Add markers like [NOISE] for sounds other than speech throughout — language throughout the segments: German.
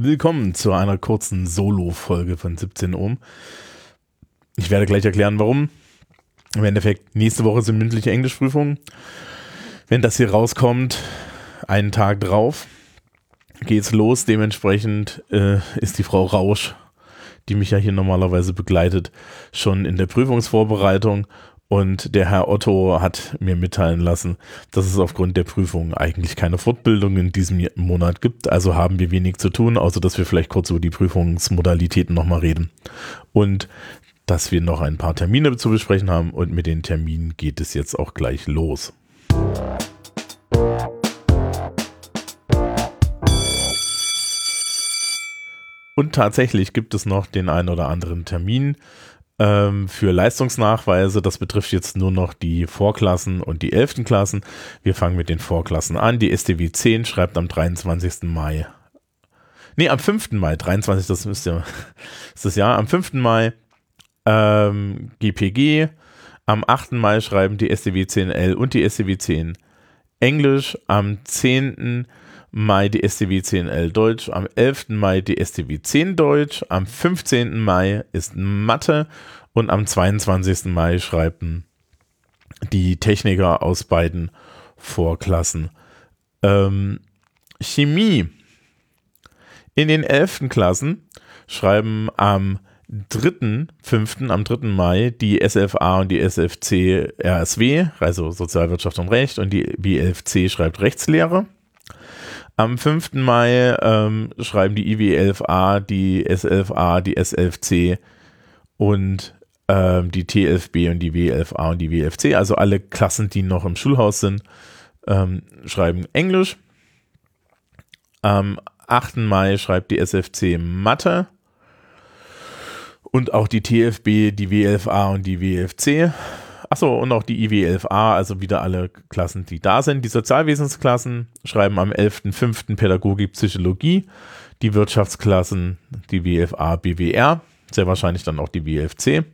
Willkommen zu einer kurzen Solo-Folge von 17 Ohm. Ich werde gleich erklären, warum. Im Endeffekt, nächste Woche sind mündliche Englischprüfungen. Wenn das hier rauskommt, einen Tag drauf, geht's los. Dementsprechend äh, ist die Frau Rausch, die mich ja hier normalerweise begleitet, schon in der Prüfungsvorbereitung und der Herr Otto hat mir mitteilen lassen, dass es aufgrund der Prüfung eigentlich keine Fortbildung in diesem Monat gibt. Also haben wir wenig zu tun, außer dass wir vielleicht kurz über die Prüfungsmodalitäten nochmal reden. Und dass wir noch ein paar Termine zu besprechen haben. Und mit den Terminen geht es jetzt auch gleich los. Und tatsächlich gibt es noch den einen oder anderen Termin ähm, für Leistungsnachweise. Das betrifft jetzt nur noch die Vorklassen und die 11. Klassen. Wir fangen mit den Vorklassen an. Die STW 10 schreibt am 23. Mai. Nee, am 5. Mai, 23, das müsst ihr, [LAUGHS] ist das Jahr. Am 5. Mai ähm, GPG. Am 8. Mai schreiben die STW 10L und die STW 10 Englisch. Am 10. Mai die STW 10L Deutsch, am 11. Mai die STW 10 Deutsch, am 15. Mai ist Mathe und am 22. Mai schreiben die Techniker aus beiden Vorklassen ähm, Chemie. In den 11. Klassen schreiben am 3.5., am 3. Mai die SFA und die SFC RSW, also Sozialwirtschaft und Recht, und die BLFC schreibt Rechtslehre. Am 5. Mai ähm, schreiben die IW11A, die S11A, die S11C und ähm, die T11B und die W11A und die W11C, also alle Klassen, die noch im Schulhaus sind, ähm, schreiben Englisch. Am 8. Mai schreibt die SFC Mathe und auch die TFB, die W11A und die WFC. Achso, und auch die IW11A, also wieder alle Klassen, die da sind. Die Sozialwesensklassen schreiben am 11.05. Pädagogik, Psychologie. Die Wirtschaftsklassen, die WFA, BWR. Sehr wahrscheinlich dann auch die WFC.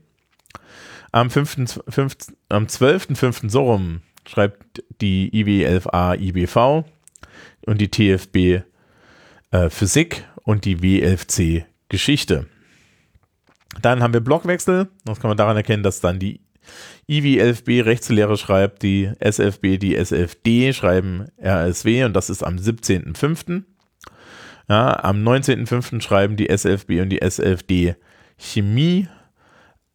Am, 5., 5., am 12.05. so rum schreibt die IW11A IBV und die TFB äh, Physik und die W11C Geschichte. Dann haben wir Blockwechsel. Das kann man daran erkennen, dass dann die IW11B Rechtslehre schreibt, die SFB, die SFD schreiben RSW und das ist am 17.05. Ja, am 19.05. schreiben die SFB und die SFD Chemie.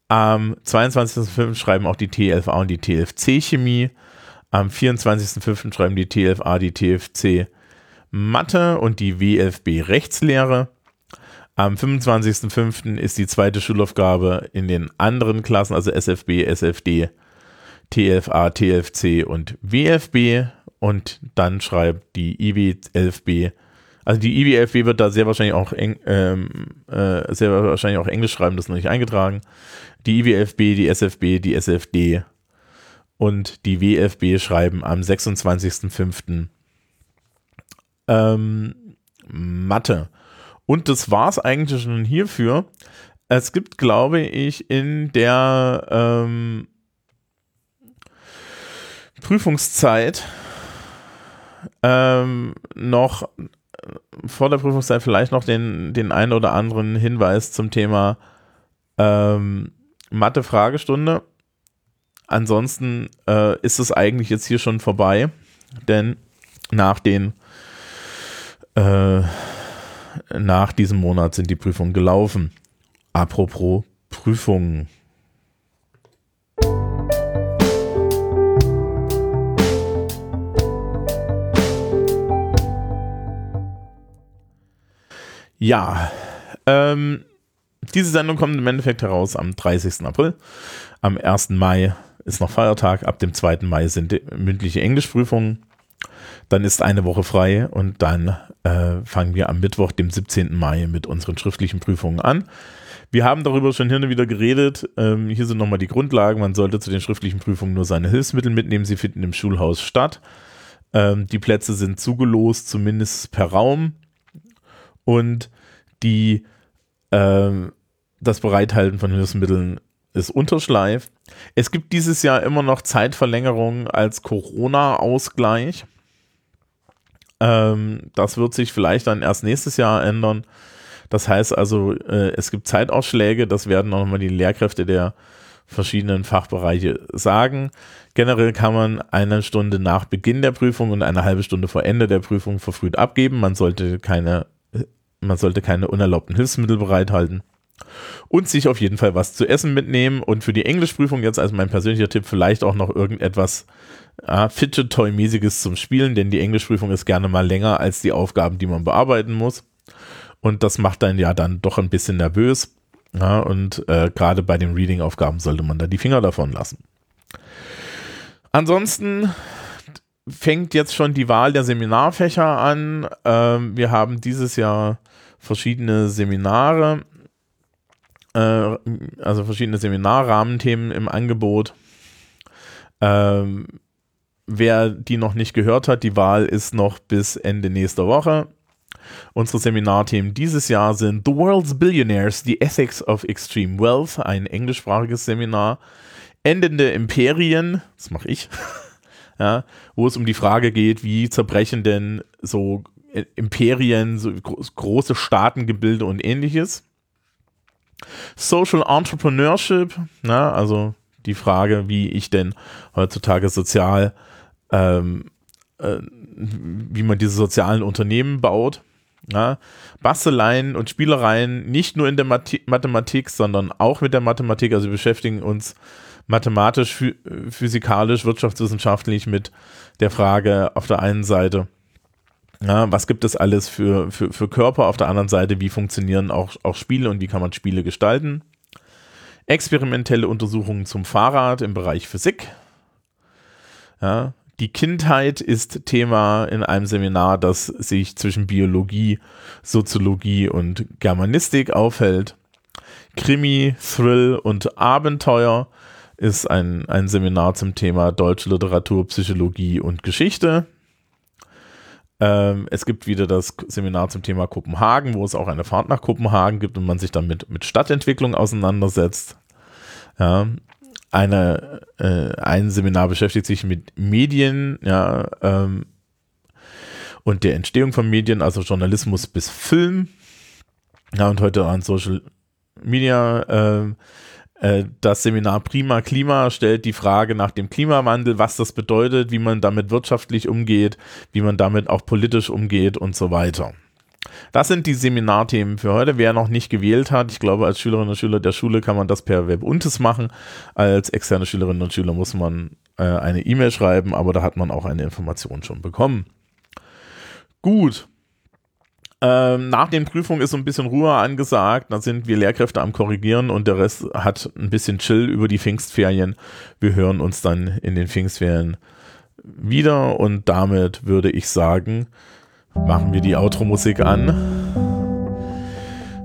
Am 22.05. schreiben auch die TLFA und die TFC Chemie. Am 24.05. schreiben die TLFA, die TFC Mathe und die WFB Rechtslehre. Am 25.05. ist die zweite Schulaufgabe in den anderen Klassen, also SFB, SFD, TFA, TFC und WFB. Und dann schreibt die IW11B, also die IW11B wird da sehr wahrscheinlich auch eng, ähm, äh, sehr wahrscheinlich auch Englisch schreiben, das ist noch nicht eingetragen. Die IW11B, die SFB, die SFD und die WFB schreiben am 26.05. Ähm, Mathe. Und das war es eigentlich schon hierfür. Es gibt, glaube ich, in der ähm, Prüfungszeit ähm, noch vor der Prüfungszeit vielleicht noch den, den einen oder anderen Hinweis zum Thema ähm, Mathe-Fragestunde. Ansonsten äh, ist es eigentlich jetzt hier schon vorbei, denn nach den äh, nach diesem Monat sind die Prüfungen gelaufen. Apropos Prüfungen. Ja, ähm, diese Sendung kommt im Endeffekt heraus am 30. April. Am 1. Mai ist noch Feiertag. Ab dem 2. Mai sind mündliche Englischprüfungen. Dann ist eine Woche frei und dann äh, fangen wir am Mittwoch, dem 17. Mai, mit unseren schriftlichen Prüfungen an. Wir haben darüber schon hin und wieder geredet. Ähm, hier sind nochmal die Grundlagen. Man sollte zu den schriftlichen Prüfungen nur seine Hilfsmittel mitnehmen. Sie finden im Schulhaus statt. Ähm, die Plätze sind zugelost, zumindest per Raum. Und die, ähm, das Bereithalten von Hilfsmitteln ist Unterschleif. Es gibt dieses Jahr immer noch Zeitverlängerung als Corona-Ausgleich. Ähm, das wird sich vielleicht dann erst nächstes Jahr ändern. Das heißt also, äh, es gibt Zeitausschläge, das werden nochmal die Lehrkräfte der verschiedenen Fachbereiche sagen. Generell kann man eine Stunde nach Beginn der Prüfung und eine halbe Stunde vor Ende der Prüfung verfrüht abgeben. Man sollte keine, man sollte keine unerlaubten Hilfsmittel bereithalten und sich auf jeden Fall was zu essen mitnehmen und für die Englischprüfung jetzt als mein persönlicher Tipp vielleicht auch noch irgendetwas äh, Fidget Toy mäßiges zum Spielen, denn die Englischprüfung ist gerne mal länger als die Aufgaben, die man bearbeiten muss und das macht dann ja dann doch ein bisschen nervös ja, und äh, gerade bei den Reading-Aufgaben sollte man da die Finger davon lassen. Ansonsten fängt jetzt schon die Wahl der Seminarfächer an. Ähm, wir haben dieses Jahr verschiedene Seminare, äh, also verschiedene Seminarrahmenthemen im Angebot. Ähm, wer die noch nicht gehört hat, die Wahl ist noch bis Ende nächster Woche. Unsere Seminarthemen dieses Jahr sind The World's Billionaires, The Ethics of Extreme Wealth, ein englischsprachiges Seminar. Endende Imperien, das mache ich, [LAUGHS] ja, wo es um die Frage geht, wie zerbrechen denn so Imperien, so große Staatengebilde und ähnliches. Social Entrepreneurship, na, also die Frage, wie ich denn heutzutage sozial, ähm, äh, wie man diese sozialen Unternehmen baut. Ja, Basteleien und Spielereien nicht nur in der Mathematik, sondern auch mit der Mathematik. Also wir beschäftigen uns mathematisch, physikalisch, wirtschaftswissenschaftlich mit der Frage auf der einen Seite, ja, was gibt es alles für, für, für Körper, auf der anderen Seite, wie funktionieren auch, auch Spiele und wie kann man Spiele gestalten. Experimentelle Untersuchungen zum Fahrrad im Bereich Physik. Ja, die Kindheit ist Thema in einem Seminar, das sich zwischen Biologie, Soziologie und Germanistik aufhält. Krimi, Thrill und Abenteuer ist ein, ein Seminar zum Thema deutsche Literatur, Psychologie und Geschichte. Ähm, es gibt wieder das Seminar zum Thema Kopenhagen, wo es auch eine Fahrt nach Kopenhagen gibt und man sich dann mit, mit Stadtentwicklung auseinandersetzt. Ja, eine, äh, ein Seminar beschäftigt sich mit Medien, ja, ähm, und der Entstehung von Medien, also Journalismus bis Film. Ja, und heute an Social Media äh, das Seminar Prima Klima stellt die Frage nach dem Klimawandel, was das bedeutet, wie man damit wirtschaftlich umgeht, wie man damit auch politisch umgeht und so weiter. Das sind die Seminarthemen für heute. Wer noch nicht gewählt hat, ich glaube, als Schülerinnen und Schüler der Schule kann man das per Web Untes machen. Als externe Schülerinnen und Schüler muss man äh, eine E-Mail schreiben, aber da hat man auch eine Information schon bekommen. Gut, ähm, nach den Prüfungen ist so ein bisschen Ruhe angesagt. Da sind wir Lehrkräfte am Korrigieren und der Rest hat ein bisschen Chill über die Pfingstferien. Wir hören uns dann in den Pfingstferien wieder und damit würde ich sagen, machen wir die Outro-Musik an.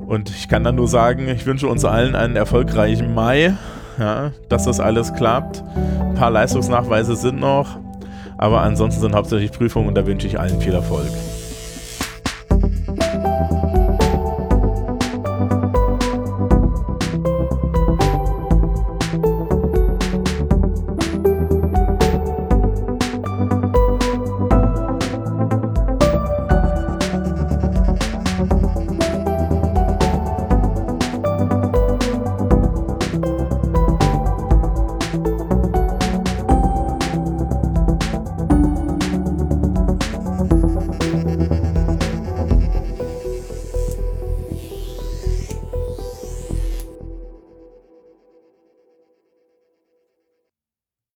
Und ich kann dann nur sagen, ich wünsche uns allen einen erfolgreichen Mai, ja, dass das alles klappt. Ein paar Leistungsnachweise sind noch, aber ansonsten sind hauptsächlich Prüfungen und da wünsche ich allen viel Erfolg.